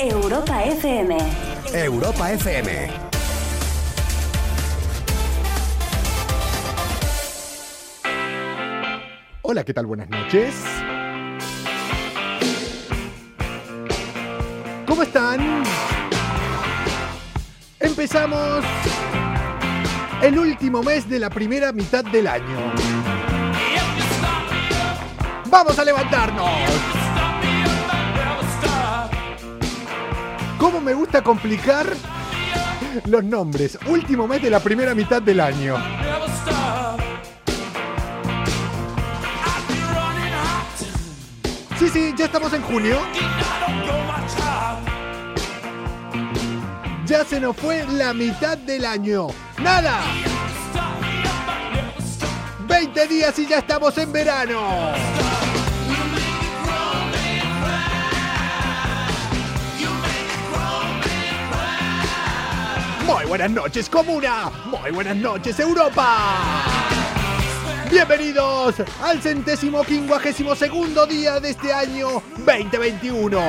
Europa FM. Europa FM. Hola, ¿qué tal? Buenas noches. ¿Cómo están? Empezamos el último mes de la primera mitad del año. ¡Vamos a levantarnos! ¿Cómo me gusta complicar los nombres? Último mes de la primera mitad del año. Sí, sí, ya estamos en junio. Ya se nos fue la mitad del año. ¡Nada! 20 días y ya estamos en verano. Muy buenas noches, comuna. Muy buenas noches, Europa. Bienvenidos al centésimo quincuagésimo segundo día de este año 2021.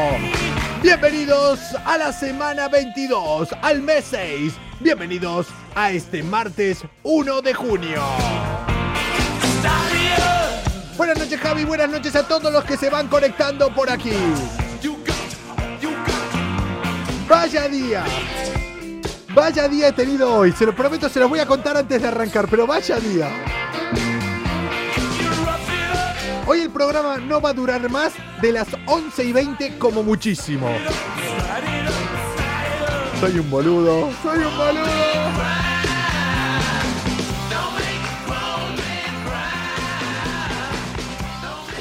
Bienvenidos a la semana 22, al mes 6. Bienvenidos a este martes 1 de junio. Buenas noches Javi, buenas noches a todos los que se van conectando por aquí. Vaya día. Vaya día he tenido hoy, se lo prometo, se los voy a contar antes de arrancar, pero vaya día. Hoy el programa no va a durar más de las 11 y 20 como muchísimo. Soy un boludo, soy un boludo.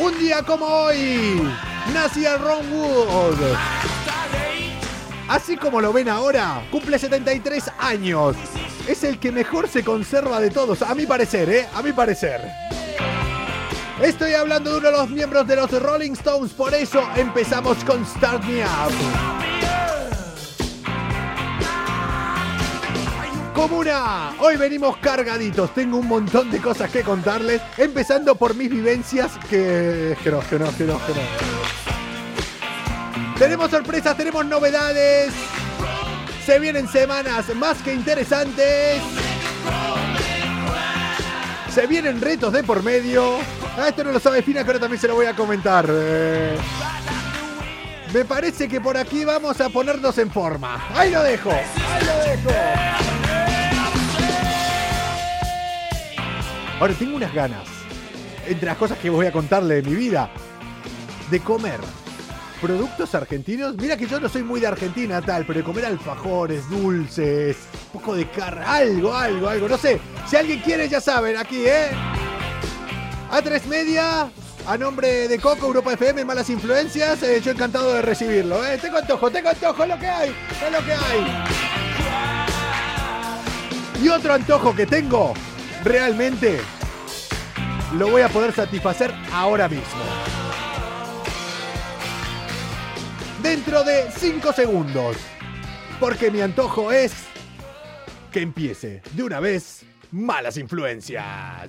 Un día como hoy, nacía Ron Wood. Así como lo ven ahora, cumple 73 años. Es el que mejor se conserva de todos, a mi parecer, ¿eh? A mi parecer. Estoy hablando de uno de los miembros de los Rolling Stones, por eso empezamos con Start Me Up. Comuna, hoy venimos cargaditos, tengo un montón de cosas que contarles, empezando por mis vivencias que... que no, que no, que no, que no. Tenemos sorpresas, tenemos novedades. Se vienen semanas más que interesantes. Se vienen retos de por medio. Ah, esto no lo sabe Fina, pero también se lo voy a comentar. Eh, me parece que por aquí vamos a ponernos en forma. Ahí lo dejo. Ahí lo dejo. Ahora tengo unas ganas. Entre las cosas que voy a contarle de mi vida. De comer productos argentinos. Mira que yo no soy muy de Argentina, tal, pero comer alfajores, dulces, un poco de carne, algo, algo, algo. No sé. Si alguien quiere, ya saben, aquí, ¿eh? A tres media, a nombre de Coco, Europa FM, Malas Influencias, eh, yo encantado de recibirlo, ¿eh? Tengo antojo, tengo antojo, es lo que hay, es lo que hay. Y otro antojo que tengo, realmente, lo voy a poder satisfacer ahora mismo. Dentro de 5 segundos. Porque mi antojo es que empiece de una vez malas influencias.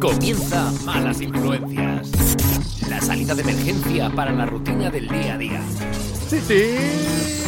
Comienza Malas Influencias. La salida de emergencia para la rutina del día a día. Sí, sí.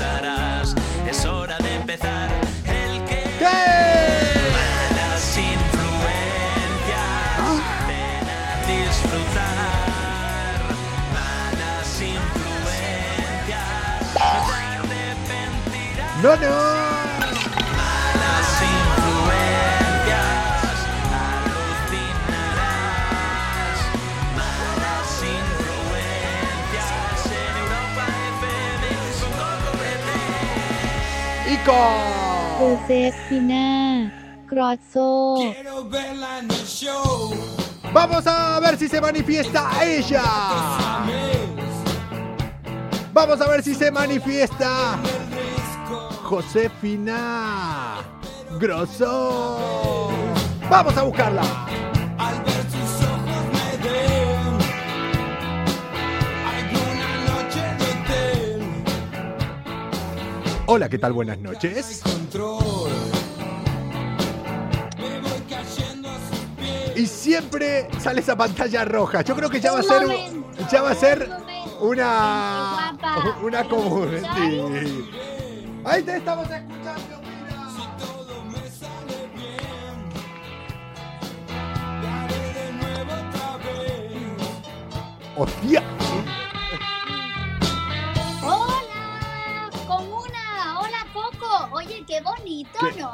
¡No, no! Y con... Vamos a ver si se manifiesta ella. Vamos a ver si se manifiesta Josefina Grosso. Vamos a buscarla. Al ver sus ojos me den alguna noche de hotel. Hola, ¿qué tal? Buenas noches. Control. Me voy cayendo a sus pies. Y siempre sale esa pantalla roja. Yo creo que ya va a ser ya va a ser una una ¿Me común. sí. Ahí te estamos escuchando, mira. Todo me sale bien. Lo haré de nuevo otra vez. Hostia. Qué bonito, ¿Qué? ¿no?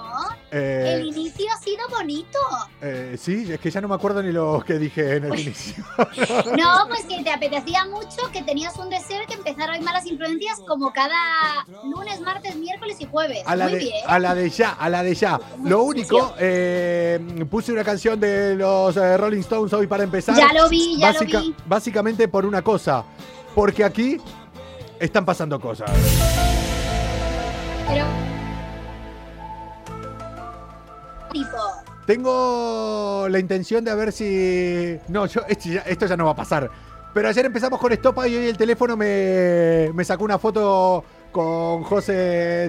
Eh, El inicio ha sido bonito. eh, sí, es que ya no me acuerdo ni lo que dije en el inicio. No, pues que te apetecía mucho, que tenías un deseo de que empezara hoy malas influencias como cada lunes, martes, miércoles y jueves. A la, Muy de, bien. a la de ya, a la de ya. Lo único, eh, puse una canción de los Rolling Stones hoy para empezar. Ya lo vi, ya Básica- lo vi. Básicamente por una cosa. Porque aquí están pasando cosas. Pero. Tipo. Tengo la intención de a ver si. No, yo, esto, ya, esto ya no va a pasar. Pero ayer empezamos con Estopa y hoy el teléfono me, me sacó una foto con José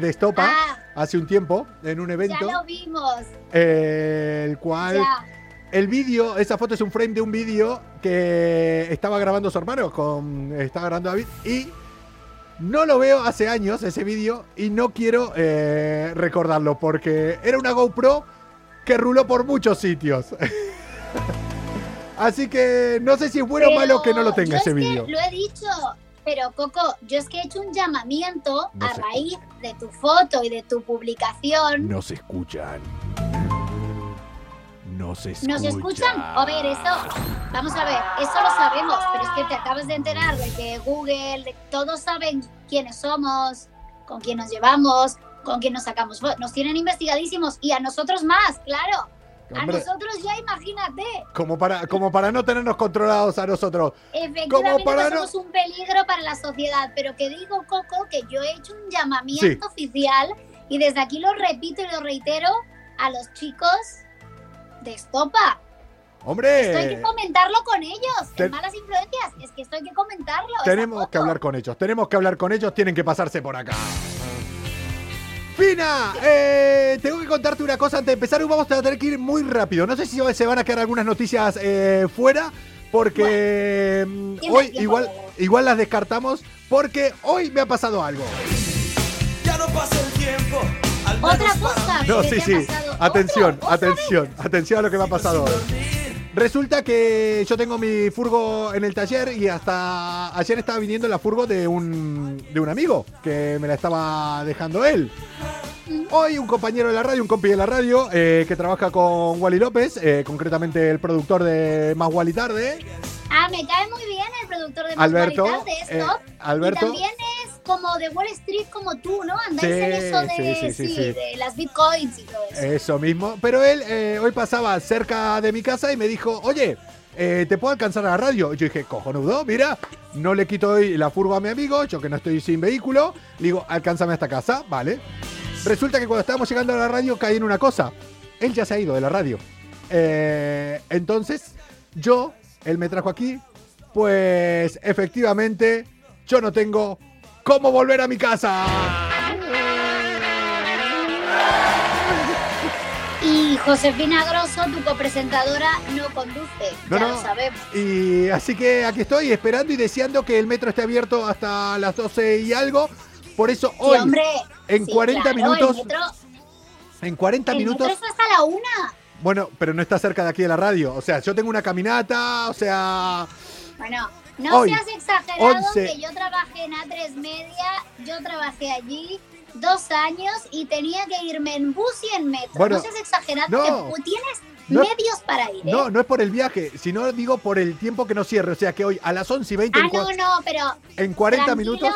de Estopa Ah, hace un tiempo en un ya evento. lo vimos. el cual. Ya. El vídeo, esa foto es un frame de un vídeo que estaba grabando su hermano, con, estaba grabando David, y no lo veo hace años ese vídeo y no quiero eh, recordarlo porque era una GoPro que ruló por muchos sitios. Así que no sé si es bueno o Pero malo que no lo tenga ese vídeo. Lo he dicho, pero Coco, yo es que he hecho un llamamiento No a raíz de tu foto y de tu publicación. No se escuchan. No se escuchan. ¿Nos escuchan? A ver, eso, vamos a ver, eso lo sabemos, pero es que te acabas de enterar de que Google, de- todos saben quiénes somos, con quién nos llevamos, con quién nos sacamos fotos. Nos tienen investigadísimos y a nosotros más, claro. A Hombre, nosotros ya imagínate. como, para, como para no tenernos controlados a nosotros. Efectivamente, para pues no- somos un peligro para la sociedad. Pero que digo, Coco, que yo he hecho un llamamiento oficial y desde aquí lo repito y lo reitero a los chicos de Estopa. Esto hay Hombre, que comentarlo con ellos. Ten- En malas influencias. Es que esto hay que comentarlo. tenemos que hablar con ellos. Tenemos que hablar con ellos. Tienen que pasarse por acá. Pina, eh, tengo que contarte una cosa antes de empezar. Vamos a tener que ir muy rápido. No sé si se van a quedar algunas noticias eh, fuera, porque mm, hoy igual, igual las descartamos, porque hoy me ha pasado algo. Ya no pasa el tiempo. Al menos Otra cosa. No, sí, sí. Atención, Otra, otra atención, atención a lo que me ha pasado hoy. Resulta que yo tengo mi furgo en el taller y hasta ayer estaba viniendo la furgo de un, de un amigo que me la estaba dejando él. Hoy un compañero de la radio, un compi de la radio eh, que trabaja con Wally López, eh, concretamente el productor de Más Wally Tarde, Ah, me cae muy bien el productor de Más Alberto. Cualidad de eh. Alberto. Y también es como de Wall Street como tú, ¿no? Andáis Sí, en eso de, sí, sí, sí, sí. de las bitcoins y todo eso. Eso mismo. Pero él eh, hoy pasaba cerca de mi casa y me dijo, oye, eh, ¿te puedo alcanzar a la radio? Y yo dije, cojonudo, mira, no le quito hoy la furgo a mi amigo, yo que no estoy sin vehículo. Le digo, alcánzame hasta casa, ¿vale? Resulta que cuando estábamos llegando a la radio caí en una cosa. Él ya se ha ido de la radio. Eh, entonces, yo, él me trajo aquí, pues efectivamente, yo no tengo cómo volver a mi casa. Y Josefina Grosso, tu copresentadora, no conduce. No, ya no. lo sabemos. Y así que aquí estoy esperando y deseando que el metro esté abierto hasta las 12 y algo. Por eso Sí, hoy, hombre. en sí, 40 claro, minutos, metro, en 40 el minutos, metro es hasta la una. bueno, pero no está cerca de aquí de la radio. O sea, yo tengo una caminata, o sea, Bueno, no Hoy, seas exagerado 11. que yo trabajé en A3 Media, yo trabajé allí dos años y tenía que irme en bus y en metro. Bueno, no seas exagerado, no. que tienes No- medios para ir, ¿eh? no, no es por el viaje, sino digo por el tiempo que no cierre. O sea, que hoy a las 11 y 20, ah, en, no, no, pero en 40 tranquilo. minutos,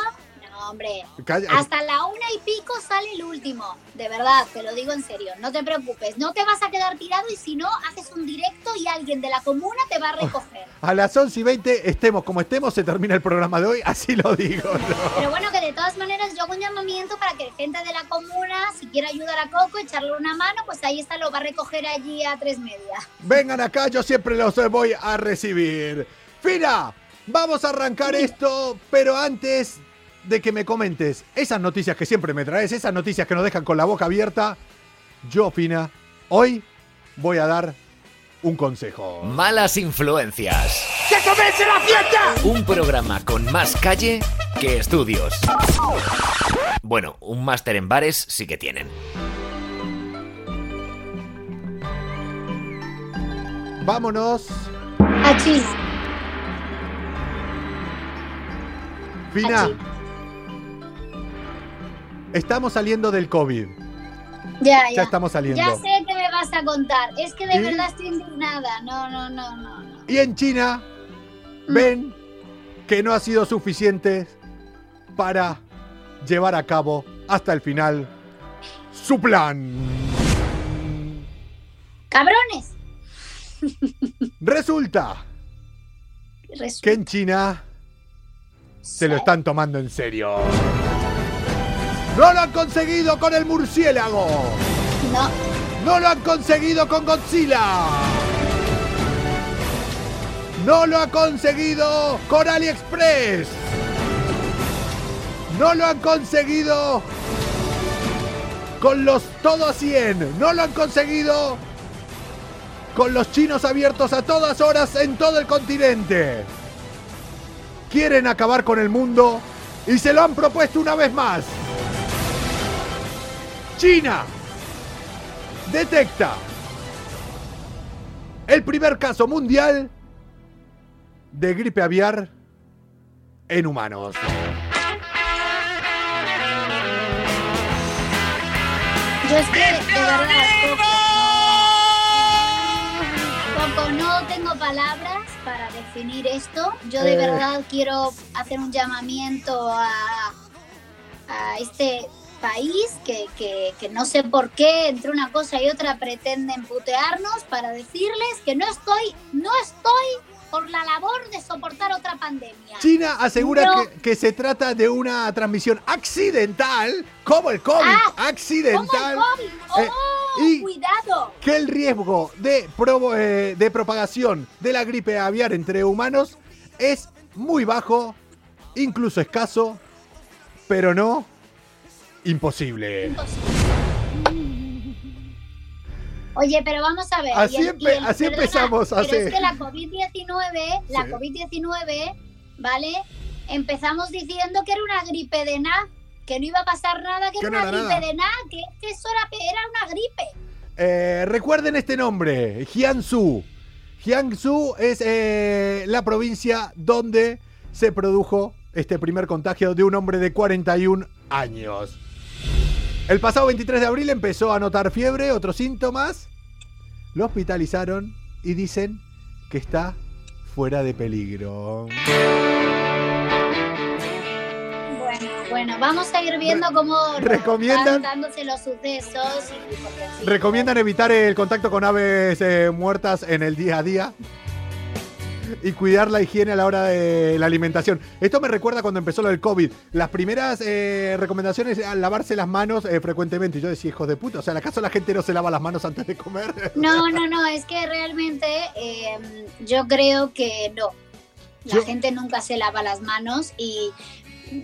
hombre. Calla- Hasta la una y pico sale el último. De verdad, te lo digo en serio. No te preocupes. No te vas a quedar tirado y si no, haces un directo y alguien de la comuna te va a recoger. A las 11 y 20, estemos como estemos, se termina el programa de hoy, así lo digo. ¿no? Pero bueno, que de todas maneras yo hago un llamamiento para que gente de la comuna, si quiere ayudar a Coco, echarle una mano, pues ahí está, lo va a recoger allí a tres media. Vengan acá, yo siempre los voy a recibir. Fina, vamos a arrancar esto, pero antes de que me comentes esas noticias que siempre me traes, esas noticias que nos dejan con la boca abierta, yo, Fina, hoy voy a dar un consejo. Malas influencias. ¡Que comience la fiesta! Un programa con más calle que estudios. Bueno, un máster en bares sí que tienen. Vámonos, Achis, Fina. achis. Estamos saliendo del COVID. Ya, ya. Ya estamos saliendo. Ya sé que me vas a contar. Es que de ¿Y? verdad estoy indignada. No, no, no, no. no. Y en China Mm. ven que no ha sido suficiente para llevar a cabo hasta el final su plan. ¡Cabrones! Resulta Resulta- que en China se lo están tomando en serio. ¡No lo han conseguido con el murciélago! No, ¡No lo han conseguido con Godzilla! ¡No lo ha conseguido con AliExpress! ¡No lo han conseguido con los todo a 100! ¡No lo han conseguido con los chinos abiertos a todas horas en todo el continente! Quieren acabar con el mundo y se lo han propuesto una vez más. China detecta el primer caso mundial de gripe aviar en humanos. yo es que de verdad, Coco, no tengo palabras para definir esto. Yo de Eh. verdad quiero hacer un llamamiento a, a este país que, que- que no sé por qué entre una cosa y otra pretenden putearnos para decirles que no estoy, no estoy por la labor de soportar otra pandemia. China asegura No. que, que se trata de una transmisión accidental, como el COVID, Ah, ¿Cómo accidental, el COVID? ¡Oh, Eh, y- cuidado! que el riesgo de, provo- eh, de propagación de la gripe aviar entre humanos es muy bajo, incluso escaso, pero no imposible. Oye, pero vamos a ver. Así y el- y empe- el- así perdona, empezamos, Pero así. es que la COVID-19, la Sí. COVID-19, ¿vale? Empezamos diciendo que era una gripe de nada, que no iba a pasar nada, que, Que era una gripe nada. de nada, que, que eso era, era una gripe. Eh, recuerden este nombre, Jiangsu. Jiangsu es eh, la provincia donde se produjo este primer contagio de un hombre de 41 años. El pasado 23 de abril empezó a notar fiebre, otros síntomas. Lo hospitalizaron y dicen que está fuera de peligro. Bueno, bueno, vamos a ir viendo cómo ¿recomiendan? dándose los sucesos. y- Recomiendan evitar el contacto con aves eh, muertas en el día a día y cuidar la higiene a la hora de la alimentación. Esto me recuerda cuando empezó lo del COVID. Las primeras eh, recomendaciones eran lavarse las manos eh, frecuentemente. Y yo decía, hijos de puta, o sea, ¿acaso la gente no se lava las manos antes de comer? No, no, no, es que realmente eh, yo creo que no. La Yo- gente nunca se lava las manos y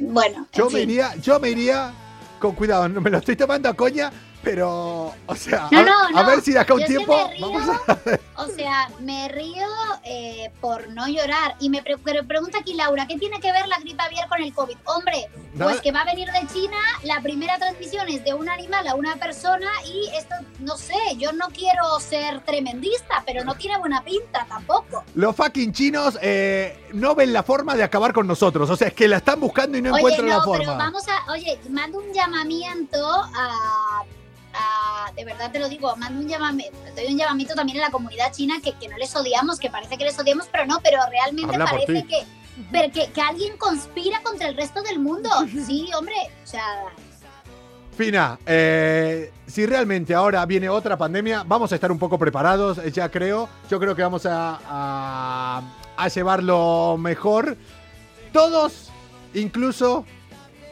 bueno, en Yo me iría, yo me iría con cuidado, no me lo estoy tomando a coña, pero, o sea, No, a, no, a no. ver si de acá un Yo tiempo me río, vamos a... O sea, me río eh, por no llorar. Y me pre- pregunta aquí Laura, ¿qué tiene que ver la gripe aviar con el COVID? Hombre, pues que va a venir de China, la primera transmisión es de un animal a una persona y esto, no sé, yo no quiero ser tremendista, pero no tiene buena pinta tampoco. Los fucking chinos eh, no ven la forma de acabar con nosotros, o sea, es que la están buscando y no Oye, encuentran la forma. pero vamos a, oye, mando un llamamiento a, a- de verdad te lo digo, mando un llamamiento, doy un llamamiento también a la comunidad china que, que no les odiamos, que parece que les odiamos, pero no, pero realmente Habla parece que pero que, que alguien conspira contra el resto del mundo. Sí, hombre, o sea, Fina, eh, si realmente ahora viene otra pandemia, vamos a estar un poco preparados, eh, ya creo. Yo creo que vamos a, a- a llevarlo mejor. Todos, incluso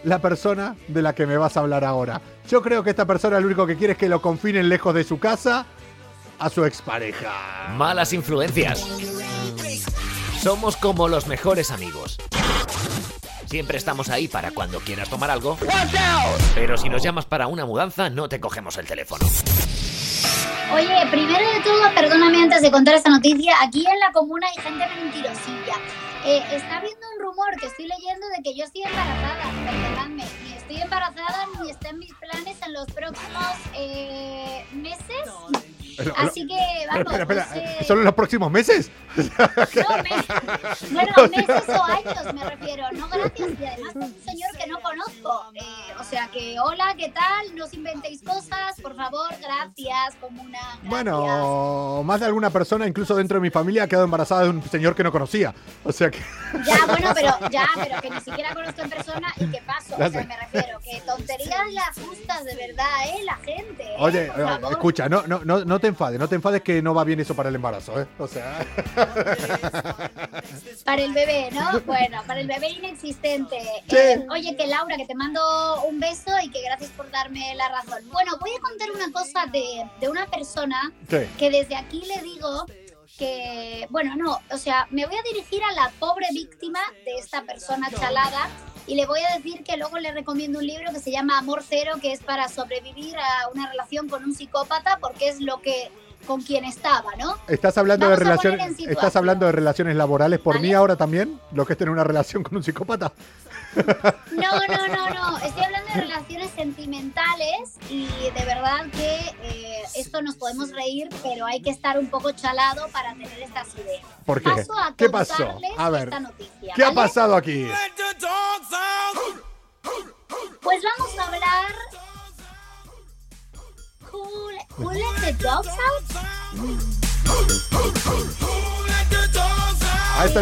la persona de la que me vas a hablar ahora. Yo creo que esta persona lo único que quiere es que lo confinen lejos de su casa a su expareja. Malas influencias. Somos como los mejores amigos. Siempre estamos ahí para cuando quieras tomar algo. Pero si nos llamas para una mudanza, no te cogemos el teléfono. Oye, primero de todo, perdóname antes de contar esta noticia, aquí en la comuna hay gente mentirosilla. Eh, está habiendo un rumor que estoy leyendo de que yo estoy embarazada, perdonadme, ni estoy embarazada ni está en mis planes en los próximos eh, meses. Así que, vamos, espera, espera, sé- ¿Solo en los próximos meses? No, me- bueno, meses o años me refiero, no gracias. Y además es un señor que no conozco. Eh, o sea que, hola, ¿qué tal? No os inventéis cosas, por favor, gracias, comuna. Gracias. Bueno, más de alguna persona, incluso dentro de mi familia, ha quedado embarazada de un señor que no conocía. O sea que... Ya, bueno, pero ya, pero que ni siquiera conozco en persona y qué paso. O sea, me refiero, que tonterías las justas de verdad, ¿eh? La gente. ¿eh? Oye, Por eh, escucha, no, no, no, no te enfades, no te enfades que no va bien eso para el embarazo, ¿eh? O sea... Para el bebé, ¿no? Bueno, para el bebé inexistente. Sí. Eh, oye, que Laura, que te mando un beso y que gracias por darme la razón. Bueno, voy a contar una cosa de, de una persona ¿Qué? que desde aquí le digo que, bueno, no, o sea, me voy a dirigir a la pobre víctima de esta persona chalada y le voy a decir que luego le recomiendo un libro que se llama Amor Cero, que es para sobrevivir a una relación con un psicópata porque es lo que con quien estaba, ¿no? ¿Estás hablando de Vamos relaciones, estás hablando de relaciones laborales por ¿Vale? mí ahora también? ¿Lo que es tener una relación con un psicópata? No, no, no, no. Estoy hablando de relaciones sentimentales y de verdad que eh, esto nos podemos reír, pero hay que estar un poco chalado para tener estas ideas. ¿Por qué? Paso a ¿Qué pasó? A ver, esta noticia. ¿qué ha pasado aquí? Pues vamos a hablar. Who, who let the dogs out?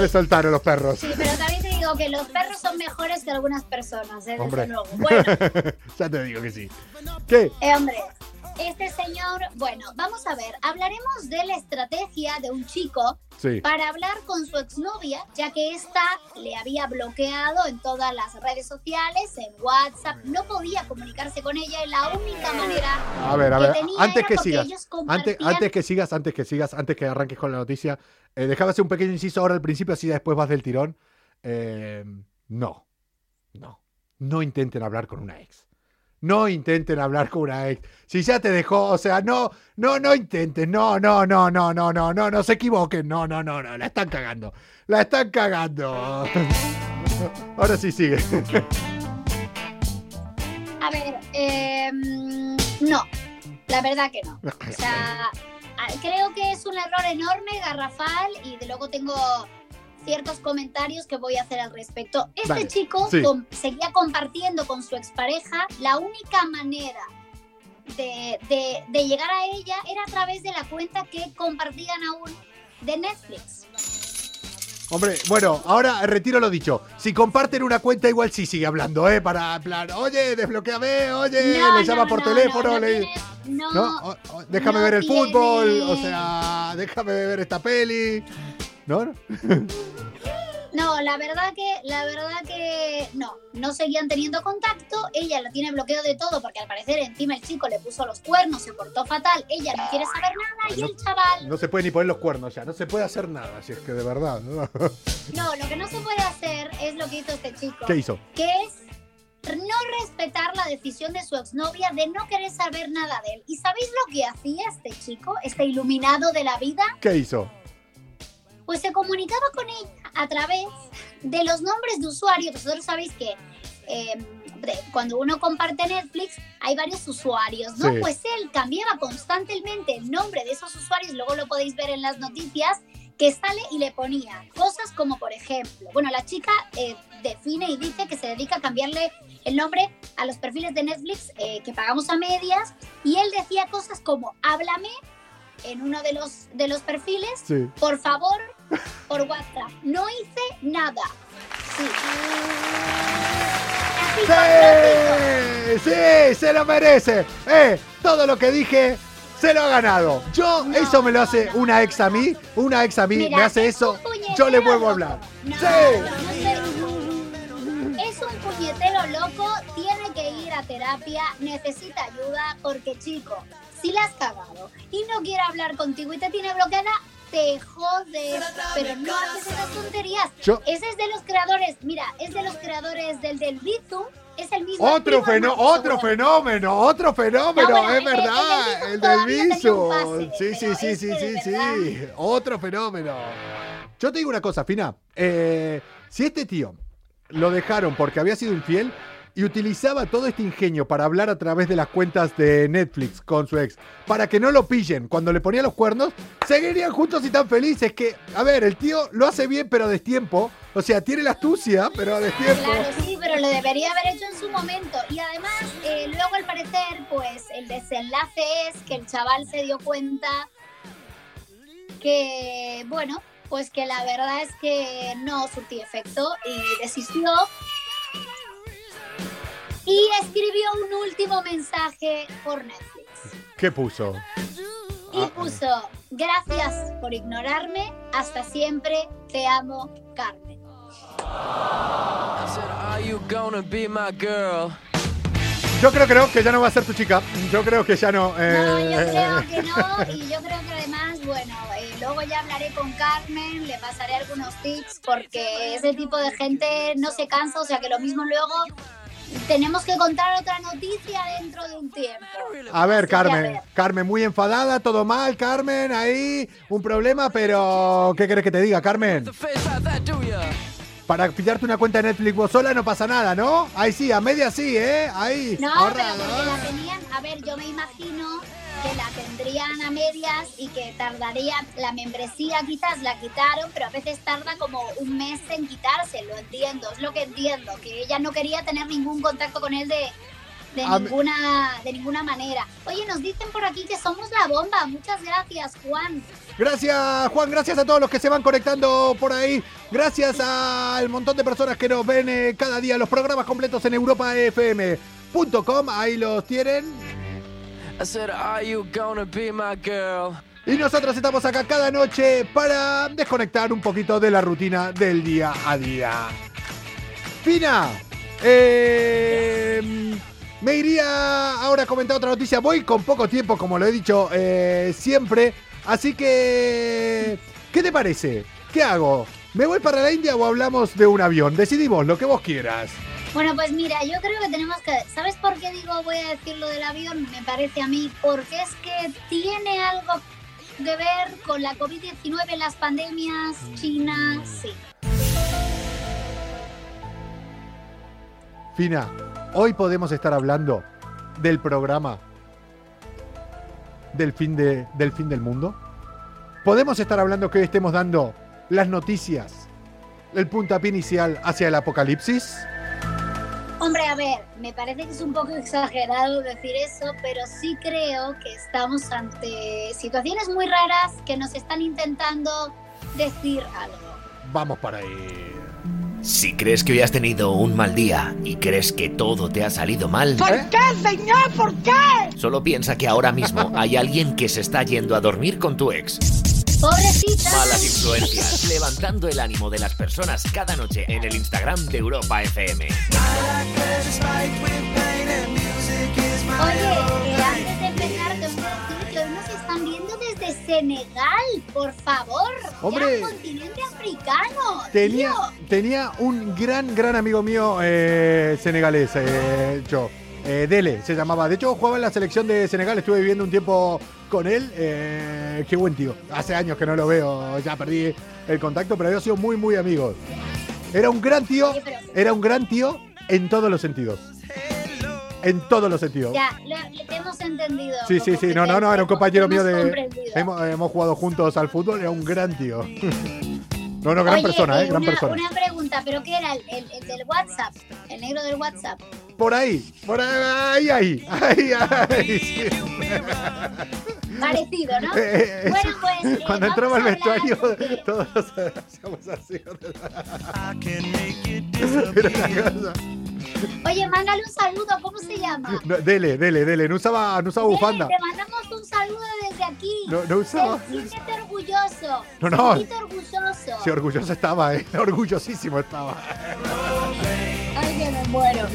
Le soltaron los perros. Sí, pero también te digo que los perros son mejores que algunas personas, ¿eh? Desde Hombre. luego. Bueno, ya te digo que sí. ¿Qué? Eh, hombre, este señor, bueno, vamos a ver, hablaremos de la estrategia de un chico Sí. para hablar con su exnovia, ya que ésta le había bloqueado en todas las redes sociales, en WhatsApp, no podía comunicarse con ella y la única manera A ver, a que tenía antes era que sigas, ellos antes, compartían- antes que sigas, antes que sigas, antes que arranques con la noticia, eh, hacer un pequeño inciso ahora al principio, así después vas del tirón. Eh, no, no, no intenten hablar con una ex. No intenten hablar con una ex. Si ya te dejó, o sea, no, no, no intenten, no, no, no, no, no, no, no, no se equivoquen, no, no, no, no, la están cagando, la están cagando. Ahora sí sigue. A ver, eh, no, la verdad que no. O sea, creo que es un error enorme, garrafal, y de luego tengo ciertos comentarios que voy a hacer al respecto. Este Vale, chico sí. com- seguía compartiendo con su expareja. La única manera de, de- de llegar a ella era a través de la cuenta que compartían aún de Netflix. Hombre, bueno, ahora retiro lo dicho. Si comparten una cuenta, igual sí sigue hablando, ¿eh? Para, plan, oye, desbloqueame, oye, No, le llama no, por no, teléfono, no, no le... tienes- no. O- o- déjame ver el fútbol, o sea, déjame ver esta peli. ¿No? No, la verdad que, la verdad que no, no seguían teniendo contacto, ella la tiene bloqueado de todo porque al parecer encima el chico le puso los cuernos, se portó fatal, ella no quiere saber nada y No. el chaval, No se puede ni poner los cuernos ya, no se puede hacer nada, si es que de verdad. ¿no? no, lo que no se puede hacer es lo que hizo este chico, ¿Qué hizo? que es no respetar la decisión de su exnovia de no querer saber nada de él. ¿Y sabéis lo que hacía este chico, este iluminado de la vida? ¿Qué hizo? Pues se comunicaba con ella a través de los nombres de usuario. Vosotros sabéis que eh, de- cuando uno comparte Netflix hay varios usuarios, ¿no? Sí. Pues él cambiaba constantemente el nombre de esos usuarios, luego lo podéis ver en las noticias, que sale y le ponía cosas como, por ejemplo, bueno, la chica eh, define y dice que se dedica a cambiarle el nombre a los perfiles de Netflix eh, que pagamos a medias, y él decía cosas como, háblame en uno de los, de los perfiles, Sí. por favor, por WhatsApp. No hice nada. Sí. Así, ¡Sí! ¡Sí! ¡Se lo merece! ¡Eh! Todo lo que dije se lo ha ganado. Yo, No, eso me lo hace no, una ex a mí. Una ex a mí me hace es eso. Yo le vuelvo a hablar. ¡Sí! Es un puñetero loco, tiene que ir a terapia, necesita ayuda porque chico, si la has cagado y no quiere hablar contigo y te tiene bloqueada, te jodes, pero no haces esas tonterías. Yo- Ese es de los creadores, mira, es de los creadores del del Bizum, es el mismo. Otro, fenó- otro fenómeno, otro fenómeno, No, bueno, es el- el- el verdad. El del pase, Sí, sí, sí, sí, sí, sí. Otro fenómeno. Yo te digo una cosa, Fina. Eh, si este tío lo dejaron porque había sido infiel y utilizaba todo este ingenio para hablar a través de las cuentas de Netflix con su ex, para que no lo pillen cuando le ponía los cuernos, seguirían juntos y tan felices que, a ver, el tío lo hace bien pero a destiempo. O sea, tiene la astucia, pero a destiempo. Claro, sí, pero lo debería haber hecho en su momento. Y además, eh, luego al parecer, pues el desenlace es que el chaval se dio cuenta que, bueno, pues que la verdad es que no surtía efecto y desistió. Y escribió un último mensaje por Netflix. ¿Qué puso? Y Ah. puso, gracias por ignorarme, hasta siempre, te amo, Carmen. I said, Are you gonna be my girl? Yo creo que no, que ya no va a ser tu chica. Yo creo que ya no. No, eh, yo creo que no, y yo creo que además, bueno, eh, luego ya hablaré con Carmen, le pasaré algunos tips, porque ese tipo de gente no se cansa, o sea que lo mismo luego tenemos que contar otra noticia dentro de un tiempo. A ver, Así que, a Carmen. ver. Carmen, muy enfadada, todo mal, Carmen, ahí, un problema, pero ¿qué querés que te diga, Carmen? Para pillarte una cuenta de Netflix vos sola no pasa nada, ¿no? Ahí sí, a media sí, ¿eh? Ahí, No, ahorrado, pero porque la tenían, a ver, yo me imagino que la tendrían a medias y que tardaría, la membresía quizás la quitaron, pero a veces tarda como un mes en quitarse, lo entiendo, es lo que entiendo, que ella no quería tener ningún contacto con él de, de, A ninguna, de ninguna manera. Oye, nos dicen por aquí que somos la bomba, muchas gracias Juan. Gracias, Juan, gracias a todos los que se van conectando por ahí. Gracias al montón de personas que nos ven eh, cada día. Los programas completos en europafm.com, ahí los tienen. I said, Are you gonna be my girl? Y nosotros estamos acá cada noche para desconectar un poquito de la rutina del día a día. Fina, eh, me iría ahora a comentar otra noticia. Voy con poco tiempo, como lo he dicho eh, siempre. Así que, ¿qué te parece? ¿Qué hago? ¿Me voy para la India o hablamos de un avión? Decidimos lo que vos quieras. Bueno, pues mira, yo creo que tenemos que. ¿Sabes por qué digo voy a decir lo del avión? Me parece a mí, porque es que tiene algo que ver con la COVID-19, las pandemias, China, sí. Fina, hoy podemos estar hablando del programa del fin, de, del fin del mundo. Podemos estar hablando que hoy estemos dando las noticias, el puntapié inicial hacia el apocalipsis. Hombre, a ver, me parece que es un poco exagerado decir eso, pero sí creo que estamos ante situaciones muy raras que nos están intentando decir algo. Vamos para ahí. Si crees que hoy has tenido un mal día y crees que todo te ha salido mal, ¿Eh? solo piensa que ahora mismo hay alguien que se está yendo a dormir con tu ex. Pobrecita. Malas influencias, levantando el ánimo de las personas cada noche en el Instagram de Europa FM. Oye, que antes de empezar, hoy nos están viendo desde Senegal, por favor. Hombre. Ya, continente africano. Tenía, tío. tenía un gran, gran amigo mío eh, senegalés, eh, yo. Eh, Dele se llamaba. De hecho, jugaba en la selección de Senegal. Estuve viviendo un tiempo con él. Eh, qué buen tío. Hace años que no lo veo. Ya perdí el contacto, pero había sido muy, muy amigos. Era un gran tío. Era un gran tío en todos los sentidos. En todos los sentidos. Ya, lo, lo- hemos entendido. Sí, sí, sí. No, no, no. Era un compañero mío de. hemos jugado juntos al fútbol. Era un gran tío. No, no, gran Oye, persona, ¿eh? Gran una, persona. Una pregunta, ¿pero qué era? El, el- el del WhatsApp, el negro del WhatsApp. Por ahí, por ahí, ahí, ahí, ahí, sí. Parecido, ¿no? Eh, eh. Bueno, pues. eh, Cuando entraba al vestuario, de- todos hacíamos así. I can make it Era una disappear. cosa. Oye, mándale un saludo, ¿cómo se llama? No, dele, dele, dele. No usaba, no usaba bufanda. Dele, te mandamos un saludo desde aquí. No, no usaba. Siéntete orgulloso. No, no. Orgulloso. Sí, orgulloso estaba, eh. Orgullosísimo estaba. Ay, que me muero.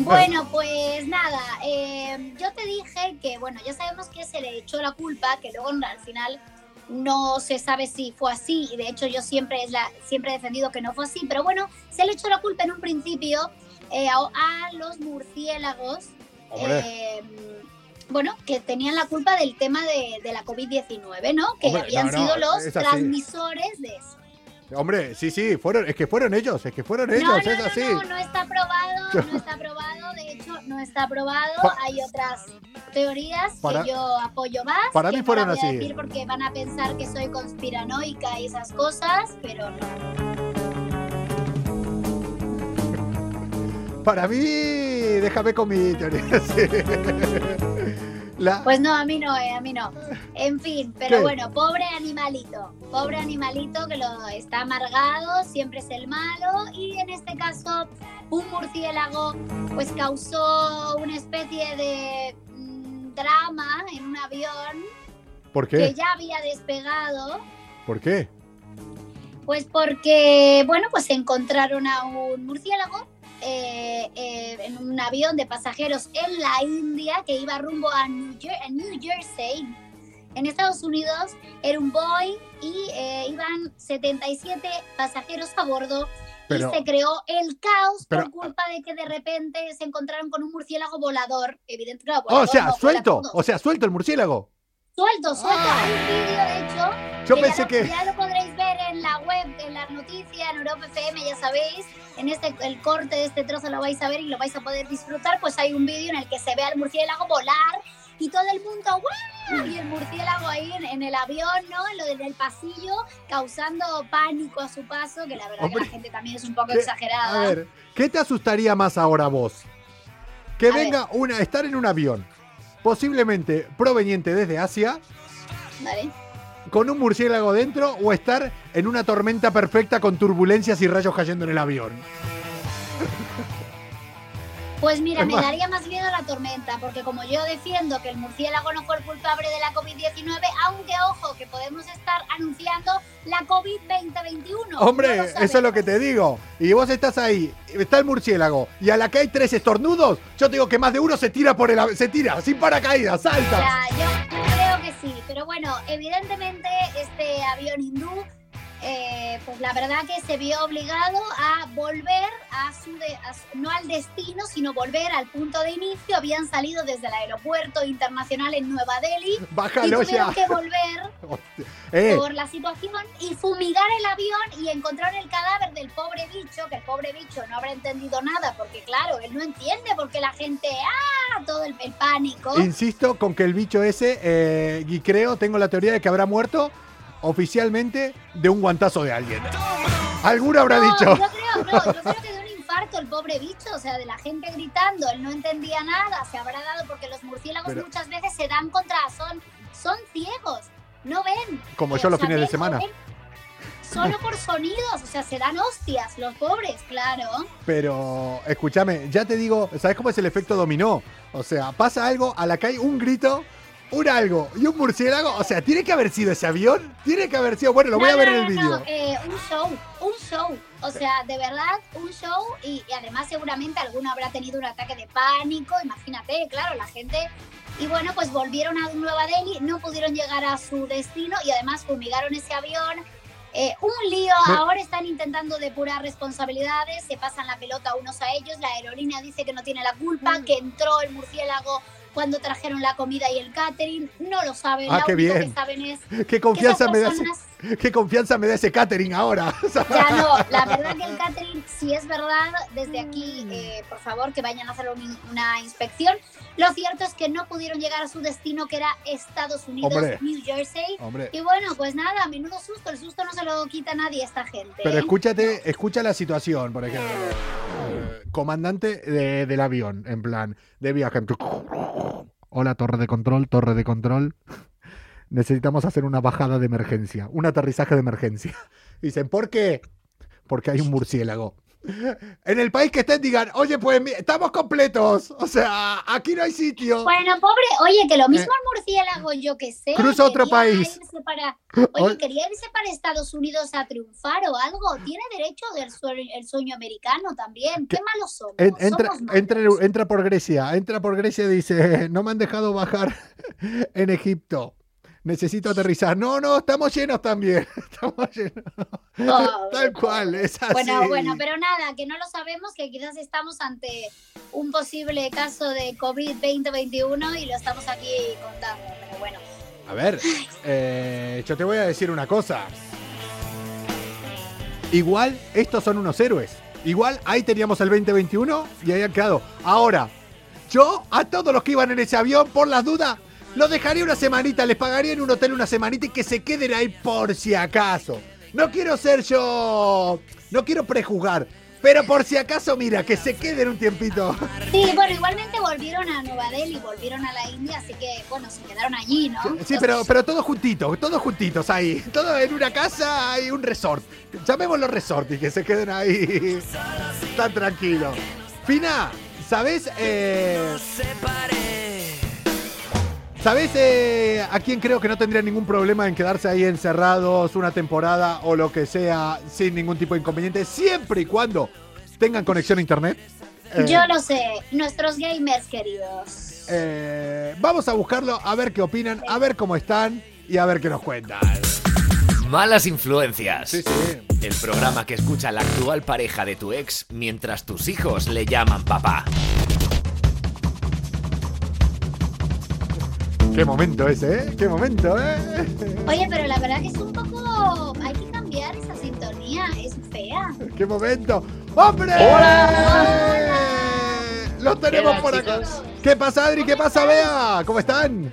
Bueno, pues nada, eh, yo te dije que, bueno, ya sabemos que se le echó la culpa, que luego al final no se sabe si fue así, y de hecho yo siempre, es la, siempre he defendido que no fue así, pero bueno, se le echó la culpa en un principio eh, a, a los murciélagos. Eh, bueno, que tenían la culpa del tema de, de la COVID-19, ¿no? Que Hombre, habían no, no, sido los transmisores de eso. Hombre, sí, sí, fueron, es que fueron ellos, es que fueron ellos, no, no, es no, así. No, no está aprobado, no está aprobado, de hecho no está aprobado. Pa- Hay otras teorías Para- que yo apoyo más. para mí no fueron la voy a así. decir porque van a pensar que soy conspiranoica y esas cosas, pero no. Para mí, déjame con mi. La- Pues no, a mí no, eh, a mí no. En fin, pero ¿Qué? bueno, pobre animalito, pobre animalito que lo está amargado, siempre es el malo y en este caso un murciélago pues causó una especie de mm, drama en un avión ¿Por que qué? ya había despegado, ¿Por qué? pues porque, bueno, pues encontraron a un murciélago eh, eh, en un avión de pasajeros en la India que iba rumbo a New, Jer- a New Jersey. En Estados Unidos era un Boeing y eh, iban 77 pasajeros a bordo Pero- y se creó el caos pero- por culpa de que de repente se encontraron con un murciélago volador, evidentemente. o sea, no, suelto, o sea, suelto el murciélago. Suelto, suelto. Hay un vídeo, de hecho, Yo que pensé ya lo, que. ya lo podréis ver en la web, en la noticia, en Europa FM, ya sabéis. En este el corte de este trozo lo vais a ver y lo vais a poder disfrutar. Pues hay un vídeo en el que se ve al murciélago volar y todo el mundo ¡guau! y el murciélago ahí en, en el avión, ¿no? En lo del pasillo, causando pánico a su paso, que la verdad que Hombre, la gente también es un poco exagerada. A ver, ¿qué te asustaría más ahora vos? Que A venga una, estar en un avión, posiblemente proveniente desde Asia, ¿Vale? con un murciélago dentro, o estar en una tormenta perfecta con turbulencias y rayos cayendo en el avión. Pues mira, me daría más miedo la tormenta, porque como yo defiendo que el murciélago no fue el culpable de la COVID-19, aunque ojo, que podemos estar anunciando la COVID-2021. Hombre, no eso es lo que te digo. Y vos estás ahí, está el murciélago, y a la que hay tres estornudos, yo te digo que más de uno se tira por el avión, se tira, sin paracaídas, salta. Ya, yo creo que sí, pero bueno, evidentemente este avión hindú, eh, pues la verdad que se vio obligado a volver a su, de- a su- no al destino, sino volver al punto de inicio. Habían salido desde el aeropuerto internacional en Nueva Delhi y Bájalo tuvieron ya. que volver Eh, por la situación y fumigar el avión y encontraron el cadáver del pobre bicho, que el pobre bicho no habrá entendido nada, porque claro, él no entiende porque la gente, ¡ah! Todo el, el pánico. Insisto con que el bicho ese, eh, y creo, tengo la teoría de que habrá muerto oficialmente de un guantazo de alguien. Alguno habrá no, dicho. Yo creo, no, yo creo que de un infarto el pobre bicho, o sea, de la gente gritando, él no entendía nada, se habrá dado porque los murciélagos Pero- muchas veces se dan contra, son, son ciegos, no ven. Como Eh, yo o los sea, fines de semana. ven Solo por sonidos, o sea, se dan hostias los pobres, claro. Pero escúchame, ya te digo, ¿sabes cómo es el efecto dominó? O sea, pasa algo, a la que hay un grito, un algo y un murciélago. O sea, ¿tiene que haber sido ese avión? Tiene que haber sido. Bueno, lo voy No, a ver no, en el vídeo. eh, un show, un show. O sea, de verdad, un show y, y además seguramente alguno habrá tenido un ataque de pánico, imagínate, claro, la gente... Y bueno, pues volvieron a Nueva Delhi, no pudieron llegar a su destino y además fumigaron ese avión. Eh, un lío, Me- ahora están intentando depurar responsabilidades, se pasan la pelota unos a ellos, la aerolínea dice que no tiene la Mm. culpa, que entró el murciélago cuando trajeron la comida y el catering, no lo saben, Ah, lo qué único bien. que saben es ¿Qué confianza esas me da ese, personas- qué confianza me da ese catering ahora? ya no, la verdad que el catering, si es verdad, desde aquí, eh, por favor, que vayan a hacer un- una inspección. Lo cierto es que no pudieron llegar a su destino, que era Estados Unidos, Hombre. New Jersey. Hombre. Y bueno, pues nada, menudo susto. El susto no se lo quita nadie a esta gente. Pero ¿eh? escúchate, escucha la situación, por ejemplo. Eh, comandante de- del avión, en plan, de viaje. Hola, torre de control, torre de control. Necesitamos hacer una bajada de emergencia, un aterrizaje de emergencia. Dicen, ¿por qué? Porque hay un murciélago. En el país que estén digan, oye, pues estamos completos. O sea, aquí no hay sitio. Bueno, pobre, oye, que lo mismo el murciélago, yo que sé. Eh. Cruza otro país. para- Oye. quería irse para Estados Unidos a triunfar o algo. Tiene derecho del sueño, el sueño americano también. Qué malos somos. En- entra, somos malos. entra, entra por Grecia, entra por Grecia y dice, no me han dejado bajar en Egipto. Necesito aterrizar. No, no, estamos llenos también. Estamos llenos. Oh, Tal cual, es así. Bueno, bueno, pero nada, que no lo sabemos, que quizás estamos ante un posible caso de COVID 2021 y lo estamos aquí contando. Pero bueno, A ver, eh, yo te voy a decir una cosa. Igual, estos son unos héroes. Igual, ahí teníamos el 2021 y ahí han quedado. Ahora, yo a todos los que iban en ese avión, por las dudas, los dejaría una semanita, les pagaría en un hotel una semanita y que se queden ahí por si acaso. No quiero ser yo, no quiero prejuzgar, pero por si acaso, mira, que se queden un tiempito. sí, bueno, igualmente volvieron a Nueva Delhi, volvieron a la India, así que, bueno, se quedaron allí, ¿no? Sí, pero, pero todos juntitos, todos juntitos ahí. Todos en una casa hay un resort. Llamémoslo resort y que se queden ahí tan tranquilos. Fina, ¿sabes? Eh, ¿Sabes eh, a quién creo que no tendría ningún problema en quedarse ahí encerrados una temporada o lo que sea sin ningún tipo de inconveniente, siempre y cuando tengan conexión a internet? Eh, Yo lo sé, nuestros gamers queridos. eh, vamos a buscarlo, a ver qué opinan, a ver cómo están y a ver qué nos cuentan. Malas influencias. Sí, sí. El programa que escucha la actual pareja de tu ex mientras tus hijos le llaman papá. Qué momento ese, ¿eh? Qué momento, ¿eh? Oye, pero la verdad que es un poco... Hay que cambiar esa sintonía, es fea. Qué momento. ¡Hombre! ¡Hola! Los tenemos por acá. ¿Qué pasa, Adri? ¿Qué pasa, Bea? ¿Cómo están?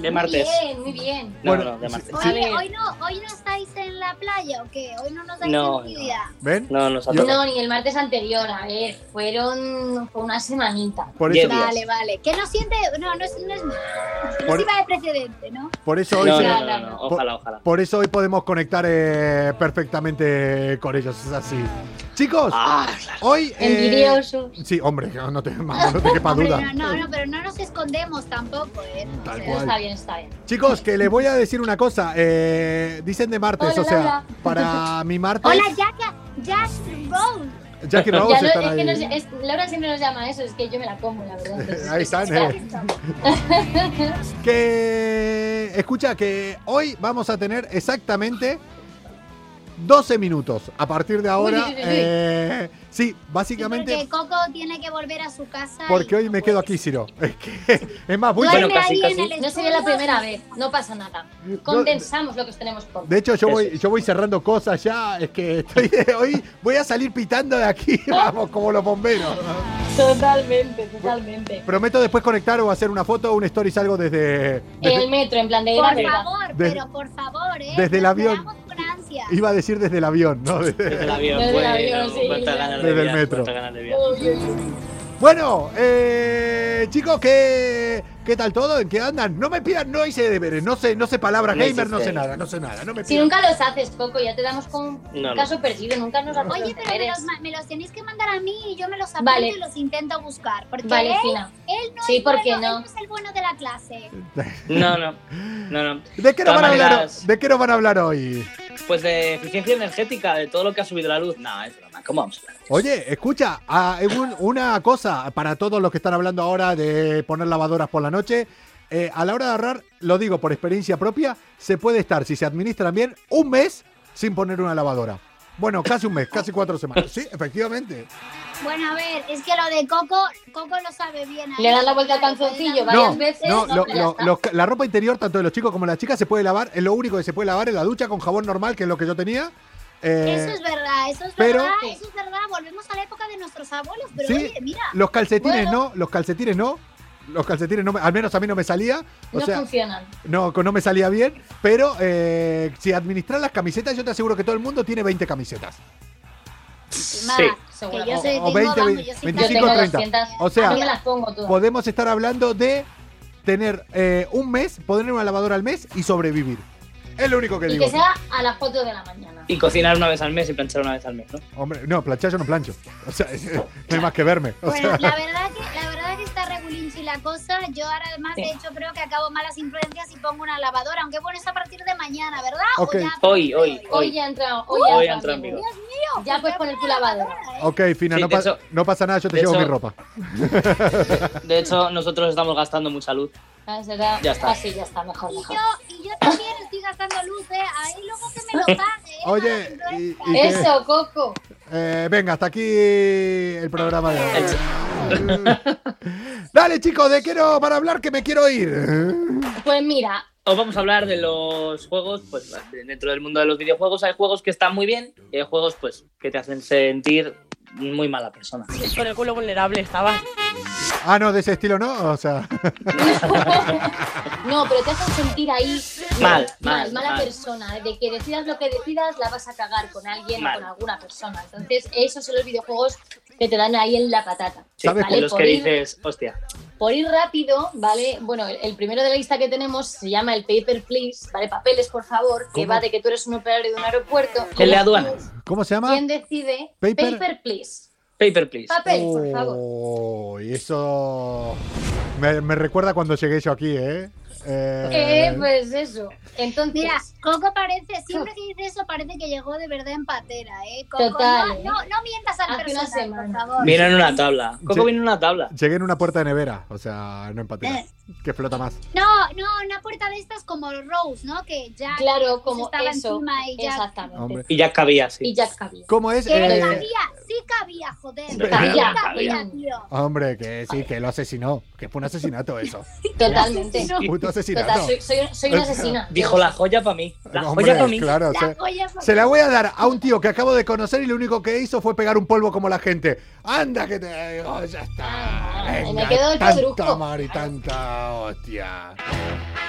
De martes. Muy bien, muy bien. No, Bueno, no, de martes. Sí. hoy no, hoy no estáis en la playa o qué? Hoy no nos dais No, actividad. ¿Ven? No, nos. No, ni el martes anterior, a ver, fueron fue una semanita. Por eso. Vale, vale. Que no siente. No, no es, no es, no Por- es IVA de precedente, ¿no? por eso hoy No, se- no, no, no, ojalá, ojalá. por eso hoy podemos conectar eh, perfectamente con ellos. Es así. Chicos, Ah, claro. hoy. eh, Envidiosos. sí, hombre, no no te, no te quepa Hombre, duda. no, no, no, pero no nos escondemos tampoco, ¿eh? Tal O sea, cual. Está bien, está bien. Chicos, que les voy a decir una cosa. eh, dicen de martes, Hola, o sea, para mi martes. Hola, Jack, Jack Rose. Jack y Rose Ya no- están es que ahí. nos- es- Laura siempre nos llama a eso, es que yo me la como, la verdad. entonces, Ahí es- están, es- eh. Que escucha que hoy vamos a tener exactamente 12 minutos a partir de ahora. Eh, sí, Sí, básicamente porque Coco tiene que volver a su casa. porque hoy no me quedo aquí, Ciro. Es que, es más, voy Bueno, casi, casi. No sería la primera vez, no pasa nada. Condensamos lo que os tenemos por. de hecho, yo voy, yo voy cerrando cosas ya. Es que estoy hoy voy a salir pitando de aquí, vamos, como los bomberos. Totalmente, totalmente. Prometo después conectar o hacer una foto o un stories algo desde, desde- el metro, en plan de ir Por favor, Desde- pero por favor, ¿eh? desde el avión. Iba a decir desde el avión, ¿no? Desde el avión, Desde el avión, sí. de Desde el metro. ganas de. Bueno, eh, chicos, ¿qué, ¿qué tal todo? ¿En qué andan? No me pidan, no hice deberes, no sé, no sé palabras No gamer, no sé nada, no sé nada, no me Si nunca los haces, Coco, ya te damos con un No, no. caso perdido, nunca nos haces Oye, pero me los, ma- me los tenéis que mandar a mí y yo me los apunto Vale. y los intento buscar. Porque Vale, él, Fina. él no Sí, es ¿por bueno, él no? no es el bueno de la clase. No, no, no, no. ¿De qué, nos van a hablar, maneras- ¿De qué nos van a hablar hoy? Pues de eficiencia energética, de todo lo que ha subido la luz. No, es broma. Oye, escucha, ah, un- una cosa para todos los que están hablando ahora de poner lavadoras por la noche. eh, a la hora de ahorrar, lo digo por experiencia propia, se puede estar, si se administran bien, un mes sin poner una lavadora. Bueno, casi un mes, casi cuatro semanas. Sí, efectivamente. Bueno, a ver, es que lo de Coco, Coco lo sabe bien. ahí. Le das la vuelta al calzoncillo, varias No, veces, no, no, lo- la ropa interior, tanto de los chicos como de las chicas, se puede lavar. Es lo único que se puede lavar en la ducha con jabón normal, que es lo que yo tenía. Eh, Eso es verdad, eso es pero- verdad, eso es verdad. Volvemos a la época de nuestros abuelos, pero Sí. oye, mira. Los calcetines Bueno. no, los calcetines no. Los calcetines no, me- al menos a mí no me salía. O no sea, funcionan. no, no me salía bien. Pero eh, si administras las camisetas, yo te aseguro que todo el mundo tiene 20 camisetas. Más, Sí. que Seguro. yo O- soy, o tengo, 20, vamos, yo soy 25, Yo tengo 30. 200. O sea, a mí me las pongo todas. Podemos estar hablando de tener eh, un mes, poner una lavadora al mes y sobrevivir. Es lo único que Y digo. que sea a las 4 de la mañana. Y cocinar una vez al mes y planchar una vez al mes, ¿no? Hombre, no, planchar yo no plancho. O sea, es- no hay más que verme. O Bueno, sea, la verdad que la verdad que está regulinchi la cosa. Yo ahora además Sí. de hecho creo que acabo malas influencias y pongo una lavadora, aunque bueno, es a partir de mañana, ¿verdad? Ok. O ya Hoy, de hoy, Hoy ya ha entrado. Hoy, Hoy ya ha entrado Ya pues poner tu lavadora. ¿eh? ok, Fina, Sí, no, de pa- hecho- no pasa nada, yo te llevo hecho- mi ropa. De hecho, nosotros estamos gastando mucha luz. Ah, será- Ya está. Ah, sí, ya está, mejor, Y mejor. yo, y yo también estoy gastando luz, ¿eh? Ahí luego que me lo pague. ¿eh? Oye, y, que- Eso, Coco. eh, venga, hasta aquí el programa de hoy. Dale, chicos, de quiero para hablar que me quiero ir. Pues mira, Os vamos a hablar de los juegos, pues dentro del mundo de los videojuegos hay juegos que están muy bien y hay juegos pues que te hacen sentir muy mala persona. Con el culo vulnerable estabas. Ah, no, de ese estilo no, o sea. no, pero te hacen sentir ahí Mal, mal, mala mal. persona. De que decidas lo que decidas, la vas a cagar con alguien Mal. o con alguna persona. Entonces, esos son los videojuegos que te dan ahí en la patata. ¿Sabes Vale, los por que ir- dices, hostia, Por ir rápido, ¿vale? Bueno, el, el primero de la lista que tenemos se llama el Paper Please, ¿vale? Papeles, por favor, que ¿Cómo? va de que tú eres un operario de un aeropuerto. el de ¿Cómo aduanas. ¿Cómo se llama? ¿Quién decide? Paper- Please. Paper, please. Papel, por favor. Oh, y eso me, me recuerda cuando llegué yo aquí, ¿eh? Eh, Eh, pues eso. Entonces, Mira, Coco parece, siempre que dice eso parece que llegó de verdad en patera, ¿eh? Coco, Total, no, ¿eh? no, no mientas al personal, por favor. Viene en una tabla. Coco Sí. viene en una tabla. Llegué en una puerta de nevera, o sea, no en patera. Eh. Que flota más. No, no, una puerta de estas como Rose, ¿no? Que ya claro, como estaba eso. encima y ya. Exactamente. Hombre. Y ya cabía, Y sí. ya cabía. ¿Cómo es? Que Eh, cabía, cabía, joder. Sí cabía, cabía. tío. hombre, que sí, que lo asesinó. Que fue un asesinato eso. Totalmente. Puto asesinato. Total, soy, soy, soy una asesina. Dijo la joya para mí. La Hombre, joya para mí. claro, La se, joya fue- se la voy a dar a un tío que acabo de conocer y lo único que hizo fue pegar un polvo como la gente. Anda que te digo, ya está. Ah, Venga, me quedo tanta churruco. amor y tanta hostia.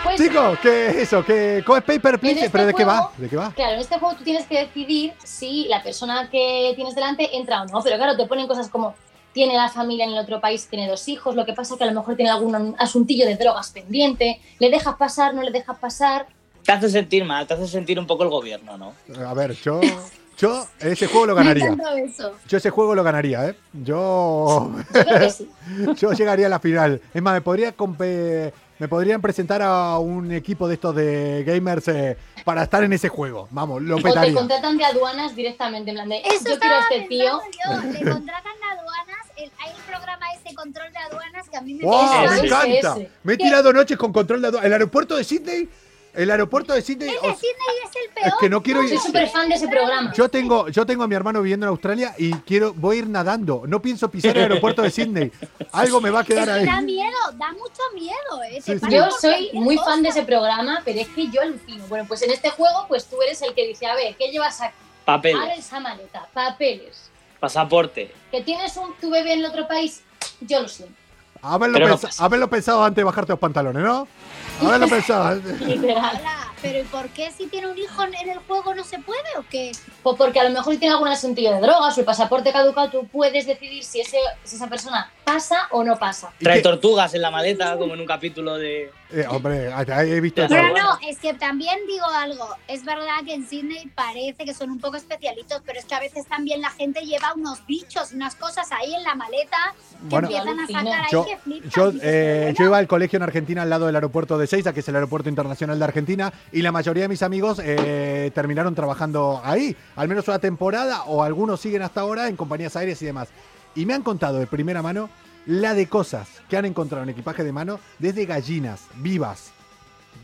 Pues, Chicos, ¿qué es eso? ¿Qué, ¿Cómo es Paper Please? este ¿Pero de qué va? juego- ¿De qué va? Claro, en este juego tú tienes que decidir si la persona que tienes delante entra o no. Pero claro, te ponen cosas como tiene la familia en el otro país, tiene dos hijos, lo que pasa que a lo mejor tiene algún asuntillo de drogas pendiente, le dejas pasar, no le dejas pasar. Te hace sentir mal, te hace sentir un poco el gobierno, ¿no? A ver, yo, yo ese juego lo ganaría. eso. Yo ese juego lo ganaría, ¿eh? Yo, Yo creo que sí. yo llegaría a la final. Es más, me podría me podrían presentar a un equipo de estos de gamers eh, para estar en ese juego. Vamos, lo O te petaría. contratan de aduanas directamente, en plan de, Eso yo quiero a este tío. yo. Le contratan aduanas, el, hay el programa ese control de aduanas que a mí me ¡Wow! Me encanta. ese. Me he ¿Qué? tirado noches con control de aduanas. El aeropuerto de Sydney. El aeropuerto de Sydney. El de os- Sydney es el es peor. que no quiero ir. Soy súper fan de ese programa. Yo tengo, yo tengo a mi hermano viviendo en Australia y quiero, voy a ir nadando. No pienso pisar el aeropuerto de Sydney. Algo me va a Es quedar que ahí. da miedo, da mucho miedo. ¿eh? Sí, sí. Yo soy muy cosa. fan de ese programa, pero es que yo alucino. Bueno, pues en este juego, pues tú eres el que dice, a ver, ¿qué llevas aquí? Abre Papeles, esa maleta, papeles. pasaporte. ¿Que tienes un tu bebé en el otro país? Yo lo siento. Haberlo, no pens- pasa. haberlo pensado antes de bajarte los pantalones, ¿no? Haberlo pensado. Literal. Hola, Pero ¿y por qué si tiene un hijo en el juego no se puede o qué? Pues porque a lo mejor tiene algún asuntillo de drogas o el pasaporte caducado, tú puedes decidir si, ese, si esa persona pasa o no pasa. ¿Y Trae qué? tortugas en la maleta, como en un capítulo de. Eh, hombre, ahí he visto. Pero no, es que también digo algo. Es verdad que en Sydney parece que son un poco especialitos, pero es que a veces también la gente lleva unos bichos, unas cosas ahí en la maleta que Bueno, empiezan a sacar ahí yo, que flipas. yo, eh, bueno, yo iba al colegio en Argentina al lado del aeropuerto de Seiza, que es el aeropuerto internacional de Argentina, y la mayoría de mis amigos eh, terminaron trabajando ahí, al menos una temporada, o algunos siguen hasta ahora en compañías aéreas y demás. Y me han contado de primera mano la de cosas que han encontrado en equipaje de mano, desde gallinas vivas,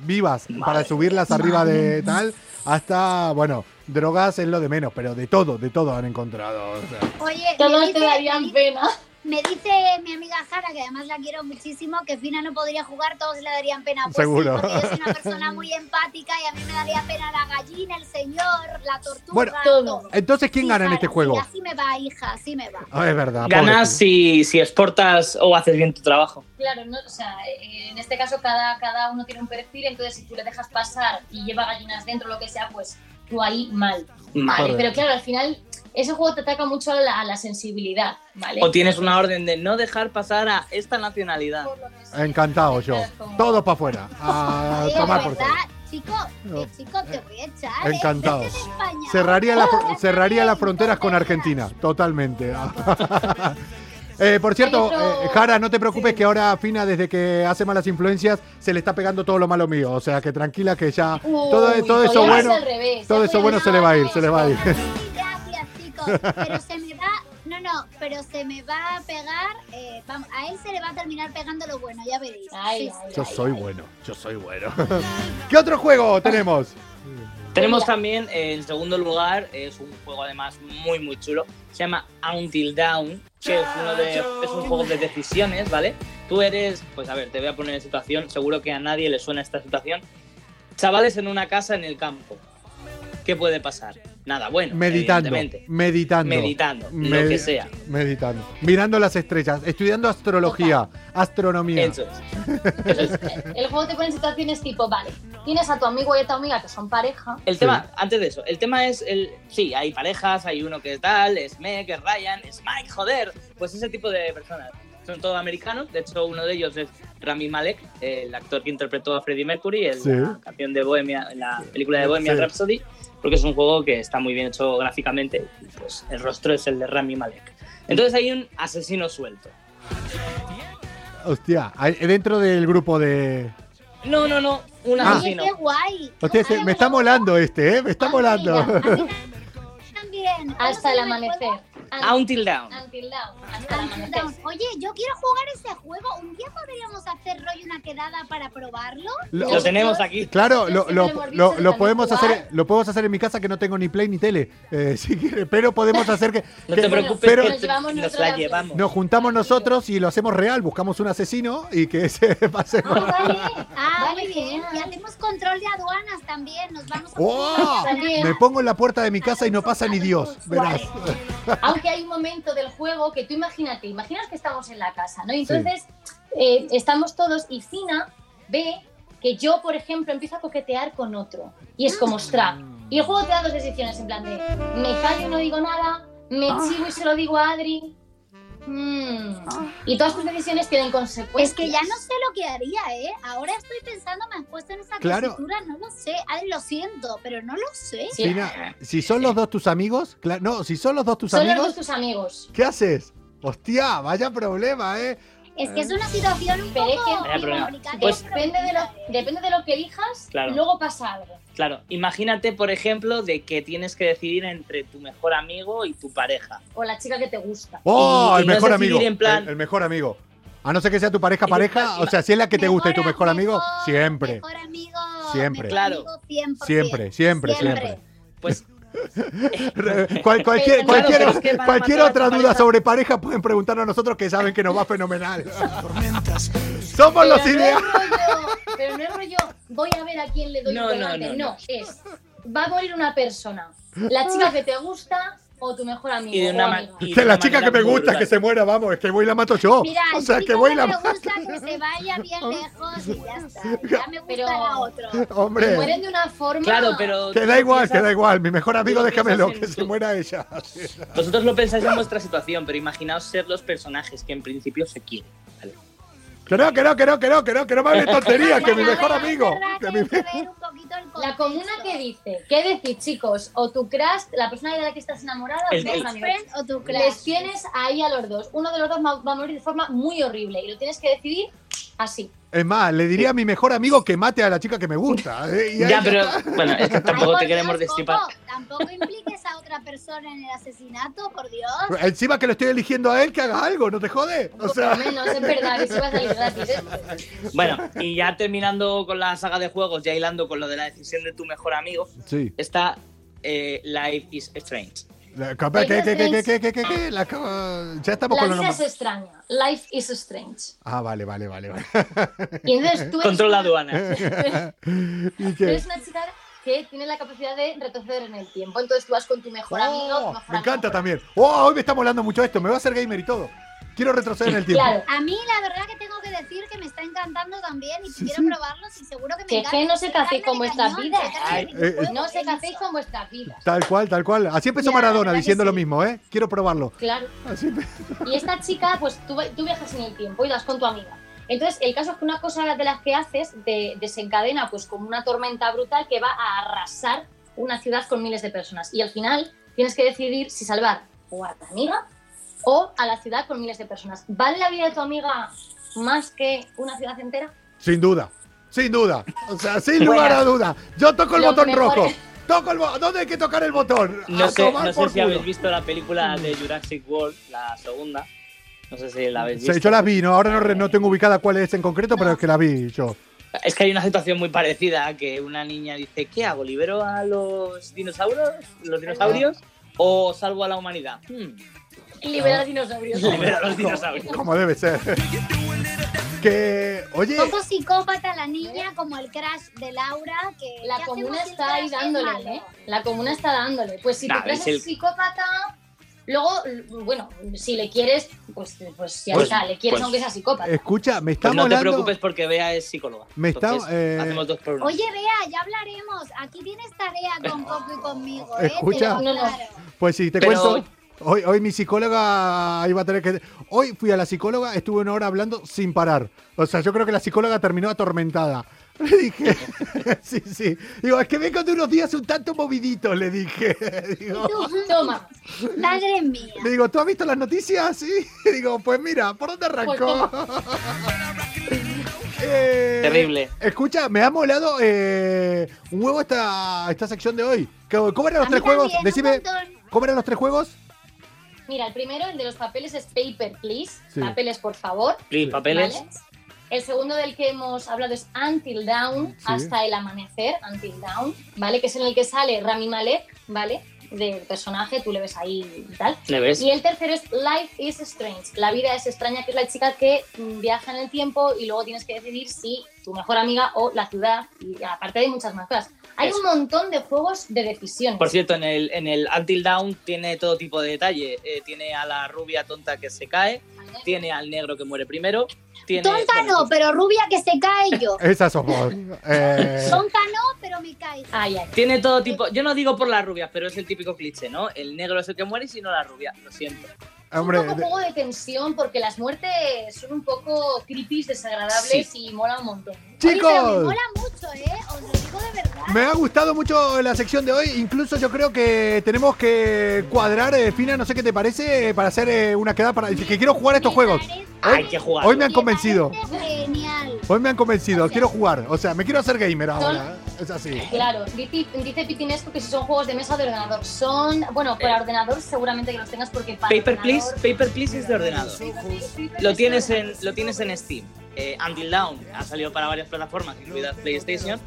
vivas, para subirlas arriba de tal, hasta, bueno, drogas es lo de menos, pero de todo, de todo han encontrado. o sea. Oye, Todos te darían pena. Me dice mi amiga Jara, que además la quiero muchísimo, que Fina no podría jugar, todos le darían pena. Pues sí, Seguro. porque yo soy una persona muy empática y a mí me daría pena la gallina, el señor, la tortuga, Bueno, todo. Entonces, ¿quién Sí, gana en este sí, juego? así me va, hija, así me va. Ah, es verdad. Ganas si, si exportas o haces bien tu trabajo. Claro, no, o sea, eh, en este caso cada, cada uno tiene un perfil, entonces si tú le dejas pasar y lleva gallinas dentro, lo que sea, pues tú ahí mal. Mal. Vale, pero claro, al final ese juego te ataca mucho a la, a la sensibilidad, ¿vale? O tienes una orden de no dejar pasar a esta nacionalidad. Encantado yo. Todo para afuera. A tomar por culo. chico, No. eh, chico, te voy a echar. ¿eh? Encantado. Cerraría, la, cerraría las fronteras con Argentina, totalmente. Eh, por cierto, eh, Jara, no te preocupes que ahora Fina, desde que hace malas influencias, se le está pegando todo lo malo mío. O sea, que tranquila que ya Uy, todo, todo eso bueno, al revés, todo eso bueno se le va a ir, se le va a ir. Pero se me va. No, no, pero se me va a pegar. eh, vamos, a él se le va a terminar pegando lo bueno, ya veréis. Ay, Sí, ay, Yo ay, soy ay. bueno, yo soy bueno. ¿Qué otro juego tenemos? Tenemos también, eh, en segundo lugar, es un juego además muy, muy chulo. Se llama Until Dawn, que es, uno de, es un juego de decisiones, ¿vale? Tú eres, pues a ver, te voy a poner en situación, seguro que a nadie le suena esta situación. Chavales en una casa en el campo. ¿Qué puede pasar? Nada bueno. Meditando, meditando. Meditando, lo que sea. Meditando. Mirando las estrellas, estudiando astrología, astronomía. Eso es. Eso es. El juego te pone en situaciones tipo, vale, tienes a tu amigo y a tu amiga que son pareja. El tema, antes de eso, el tema es el. Sí, hay parejas, hay uno que es tal, es Meg, es Ryan, es Mike, joder. Pues ese tipo de personas. Son todos americanos. De hecho, uno de ellos es Rami Malek, el actor que interpretó a Freddie Mercury en Sí. la canción de Bohemia, en la película de Bohemian Sí. Rhapsody. Porque es un juego que está muy bien hecho gráficamente. y, Pues el rostro es el de Rami Malek. Entonces hay un asesino suelto. Hostia, hay- dentro del grupo de. No, no, no, un Ah. Asesino. qué guay. Hostia, me está molando este, ¿eh? Me está Ah, molando. mira, a mí También. ¿Cómo Hasta el amanecer. Until Dawn. Until Dawn, hasta Until. Dawn. Oye, yo quiero jugar ese juego. ¿Un día podríamos hacer rollo una quedada para probarlo? Lo- Lo tenemos aquí. Claro, lo, lo- lo podemos jugar. hacer, lo podemos hacer en mi casa que no tengo ni play ni tele, eh, si quiere, pero podemos hacer que, No que- te preocupes, pero que nos llevamos nos la llevamos. nos juntamos nosotros y lo hacemos real, buscamos un asesino y que ese pase. Ah, vale. Ah, Vale, muy bien. Y hacemos control de aduanas también. Nos vamos a ¡Oh! También. Me pongo en la puerta de mi casa y no pasa ni Dios, verás. Aunque hay un momento del juego que tú imagínate, imaginas que estamos en la casa, ¿no? Y entonces eh, estamos todos y Fina ve que yo, por ejemplo, empiezo a coquetear con otro. Y es como, ostras. Y el juego te da dos decisiones, en plan de, me callo y no digo nada, me chivo y se lo digo a Adri. Mm. Y todas tus decisiones tienen consecuencias. Es que ya no sé lo que haría, ¿eh? Ahora estoy pensando, me has puesto en esa Claro. tesitura, no lo sé. Ay, lo siento, pero no lo sé. Sí. Fina, si son los dos tus amigos, no, si son los dos tus Son los amigos, dos tus amigos. ¿qué haces? Hostia, vaya problema, ¿eh? Es que es una situación un Pero es poco que- Vaya problema. complicada. Pues- Depende de, lo, depende de lo que elijas, Claro. luego pasa algo. Claro, imagínate, por ejemplo, de que tienes que decidir entre tu mejor amigo y tu pareja. O la chica que te gusta. ¡Oh, Y- el mejor amigo! en plan- el, el mejor amigo. A no ser que sea tu pareja pareja, o sea, si es la que te gusta y tu mejor amigo, siempre. Mejor amigo. Siempre. mejor Claro. amigo 100%. Siempre, siempre, siempre. Pues cual- cualquier Claro, cualquier, pero es que para cualquier matar a otra duda pareja- sobre pareja pueden preguntarnos a nosotros que saben que nos va fenomenal. Somos los no ideales. pero no es rollo, voy a ver a quién le doy No, un no, pegante. no, No, no. es, va a morir una persona. La chica que te gusta o tu mejor amigo. Y de o una amiga. y- Que de la una chica que me gusta, que se muera, vamos, es que voy y la mato yo. Mira, o sea, que voy y la me mato. gusta que se vaya bien lejos y ya está. Ya me Pero- gustará otro. Hombre, Mueren de una forma. Claro, pero. que da igual, piensas- que da igual. Mi mejor amigo, déjamelo, que se muera ella. Vosotros lo pensáis en vuestra situación, pero imaginaos ser los personajes que en principio se quieren. ¿vale? Que no, que no, que no, que no, que no, que no me hables tonterías, que mi mejor amigo. Que mi... ver un poquito el La comuna que dice, ¿qué decir, chicos? O tu crush, la persona de la que estás enamorada, o El- tu el- friend o tu crush. Les tienes ahí a los dos. Uno de los dos va a morir de forma muy horrible y lo tienes que decidir así. Es más, le diría a mi mejor amigo que mate a la chica que me gusta. ¿eh? Ya, pero. está. Bueno, es que Ay, tampoco te queremos. Coco, tampoco impliques a otra persona en el asesinato, por Dios. Encima que lo estoy eligiendo a él, que haga algo, ¿no te jode? O Por sea, lo menos, es verdad, que se va a salir gratis. ¿eh? Bueno, y ya terminando con la saga de juegos, ya hilando con lo de la decisión de tu mejor amigo, sí. está eh, Life is Strange. La- ¿Qué, qué, qué, qué, qué, qué, qué, qué? La Ya estamos La con los vida es extraña. Life is strange. Ah, vale, vale, vale. vale. Y entonces tú eres, Control la una, aduana. ¿Y tú qué? eres una chica que tiene la capacidad de retroceder en el tiempo. Entonces tú vas con tu mejor amigo. tu Oh, mejor me encanta amigo. también. Oh, hoy me está molando mucho esto. Me va a hacer gamer y todo. Quiero retroceder en el tiempo. Claro. A mí la verdad que que decir que me está encantando también y Sí, quiero sí. probarlos y seguro que me Que encanta. que no se Soy café carne con de vuestras vidas. eh, No se he caséis dicho. con vuestras vidas. Tal cual, tal cual. Así empezó Ya, Maradona diciendo que lo sí. mismo, ¿eh? Quiero probarlo. Claro. Así Y esta chica, pues tú, tú viajas en el tiempo y vas con tu amiga. Entonces, el caso es que una cosa de las que haces de- desencadena pues como una tormenta brutal que va a arrasar una ciudad con miles de personas. Y al final tienes que decidir si salvar o a tu amiga o a la ciudad con miles de personas. ¿Vale la vida de tu amiga más que una ciudad entera? Sin duda, sin duda. O sea, sin Bueno. lugar a duda. Yo toco el Los botón mejores- rojo. Toco el bo- ¿Dónde hay que tocar el botón? No A sé, no sé si habéis visto la película de Jurassic World, la segunda. No sé si la habéis Sí, visto. yo la vi, ¿no? Ahora no, no tengo ubicada cuál es en concreto, pero es que la vi yo. Es que hay una situación muy parecida, que una niña dice, ¿qué hago? ¿Libero a los dinosaurios? ¿Los dinosaurios? ¿O salvo a la humanidad? Hmm, Liberar dinosaurios. libero a los dinosaurios. Como debe ser. que, oye, Poco psicópata la niña, como el crash de Laura, que La ¿qué comuna si está ahí dándole? ¿eh? La comuna está dándole. Pues si Nah, tu es el- psicópata, luego, bueno, si le quieres, pues, pues ya Pues- está, le quieres pues- aunque sea psicópata. escucha, me Pues estamos no te preocupes porque Bea es psicóloga. Me está- Entonces, eh, Hacemos dos por uno. Oye, Bea, ya hablaremos. Aquí tienes tarea con Coco y conmigo, ¿eh? Escucha. No, no. Pues sí, te Pero- cuento. Hoy, hoy mi psicóloga iba a tener que. Hoy fui a la psicóloga, estuve una hora hablando sin parar. O sea, yo creo que la psicóloga terminó atormentada. Le dije, sí, sí. Digo, es que vengo de unos días un tanto moviditos, le dije. Digo, Toma, Madre mía. le digo, ¿tú has visto las noticias? Sí. Digo, pues mira, ¿por dónde arrancó? Eh, Terrible. Escucha, me ha molado eh, un huevo esta, esta sección de hoy. ¿Cómo eran los A tres juegos? Decime. ¿cómo eran los tres juegos? Mira, el primero, el de los papeles es Paper, please. Sí. Papeles, por favor. Sí, papeles. ¿vale? El segundo del que hemos hablado es Until Dawn, Sí. hasta el amanecer, Until Dawn, ¿vale? Que es en el que sale Rami Malek, ¿vale? Del personaje, tú le ves ahí y tal. ¿Le ves? Y el tercero es Life is Strange. La vida es extraña, que es la chica que mm, viaja en el tiempo y luego tienes que decidir si tu mejor amiga o la ciudad. Y aparte hay muchas más cosas. Hay Eso. un montón de juegos de decisiones. Por cierto, en el, en el Until Down tiene todo tipo de detalle. Eh, tiene a la rubia tonta que se cae, tiene al negro que muere primero, tiene... Tonta bueno, no, pero rubia que se cae yo. Esas somos. Eh, Tonta no, pero me cae. Ay, ay. Tiene todo tipo... Yo no digo por las rubias, pero es el típico cliché, ¿no? El negro es el que muere y si no la rubia. Lo siento. Hombre, un poco de- juego de tensión porque las muertes son un poco creepy, desagradables y mola un montón. Oye, pero me chicos, mola mucho, ¿eh? Os lo digo de verdad. me ha gustado mucho la sección de hoy. Incluso yo creo que tenemos que cuadrar, eh, Fina, no sé qué te parece, para hacer eh, una quedada para. Que quiero jugar a estos juegos. parece- Hay que jugar. Hoy me han convencido. Genial. Hoy me han convencido. Quiero jugar. O sea, me quiero hacer gamer ahora. Es así. Claro, dice, dice Pitinesco que si son juegos de mesa o de ordenador. Son, bueno, para Eh. ordenador seguramente que los tengas porque para Paper Please, Paper Please es de ordenador. Lo tienes en, lo tienes en Steam. Eh, Until Dawn ha salido para varias plataformas, incluidas PlayStation.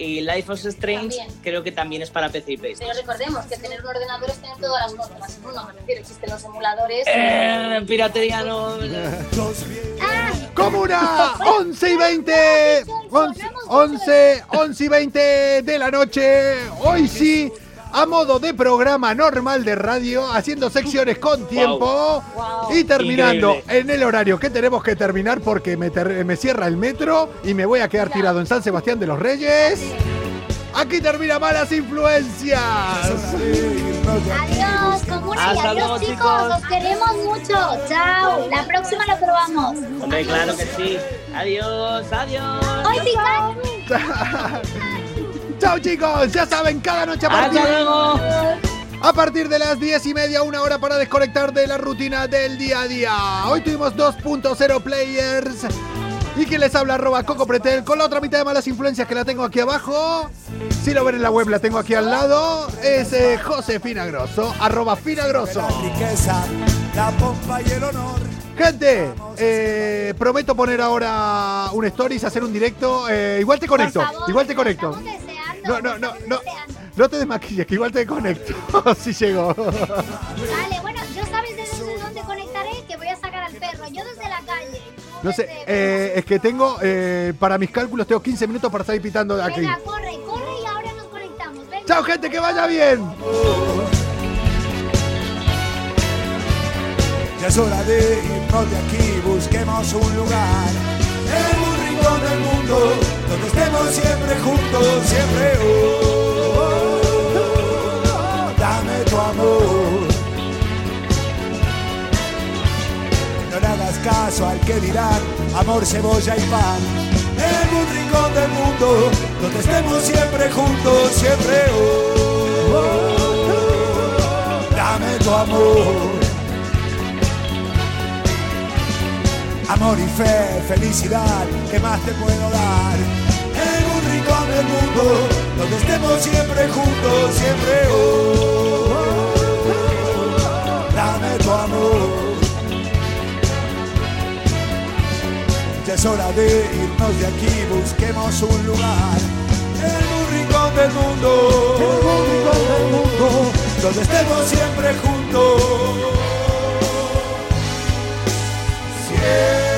Y Life is Strange También. creo que también es para PC y Pero PlayStation. recordemos que tener un ordenador es tener todas las cosas. No, me refiero, existen los emuladores. Eh, piratería no... Comuna 11 y 20. 11, 11, 11 y 20 de la noche. Hoy sí. A modo de programa normal de radio, haciendo secciones con tiempo Wow. y terminando Increíble. en el horario que tenemos que terminar porque me, ter- me cierra el metro y me voy a quedar tirado en San Sebastián de los Reyes. Aquí termina Malas Influencias. Adiós, comuna y adiós, luego, chicos. chicos. Os queremos mucho. Chao. La próxima lo probamos. Hombre, claro que sí. Adiós, adiós. ¡Ay, Pikachu! Chao chicos, ya saben, cada noche a partir, Hasta luego. a partir de las 10 y media, una hora para desconectar de la rutina del día a día. Hoy tuvimos 2.0 players. Y quien les habla, arroba Coco Pretel, con la otra mitad de malas influencias que la tengo aquí abajo. Si lo ven en la web, la tengo aquí al lado. Es eh, José Finagroso, arroba Finagroso. riqueza, la pompa y el honor. Gente, eh, prometo poner ahora un stories, hacer un directo. eh, igual te conecto, favor, igual te conecto. No, no, no, no. No te desmaquilles, que igual te conecto. si llego. Vale, bueno, yo sabes desde dónde conectaré que voy a sacar al perro. Yo desde la calle. No sé, eh, es que tengo, eh, para mis cálculos, tengo 15 minutos para salir pitando de aquí. Venga, corre, corre y ahora nos conectamos. Venga. Chao, gente, que vaya bien. Ya es hora de irnos de aquí, busquemos un lugar en un rincón del mundo donde estemos siempre juntos, siempre. Oh, dame tu amor. No le hagas caso al que dirán amor, cebolla y pan. En un rincón del mundo donde estemos siempre juntos, siempre. Oh, dame tu amor. Amor y fe, felicidad, ¿qué más te puedo dar? En un rincón del mundo donde estemos siempre juntos, siempre. Oh, dame tu amor. Ya es hora de irnos de aquí, busquemos un lugar en un del mundo, en un rincón del mundo, donde estemos siempre juntos. Yeah.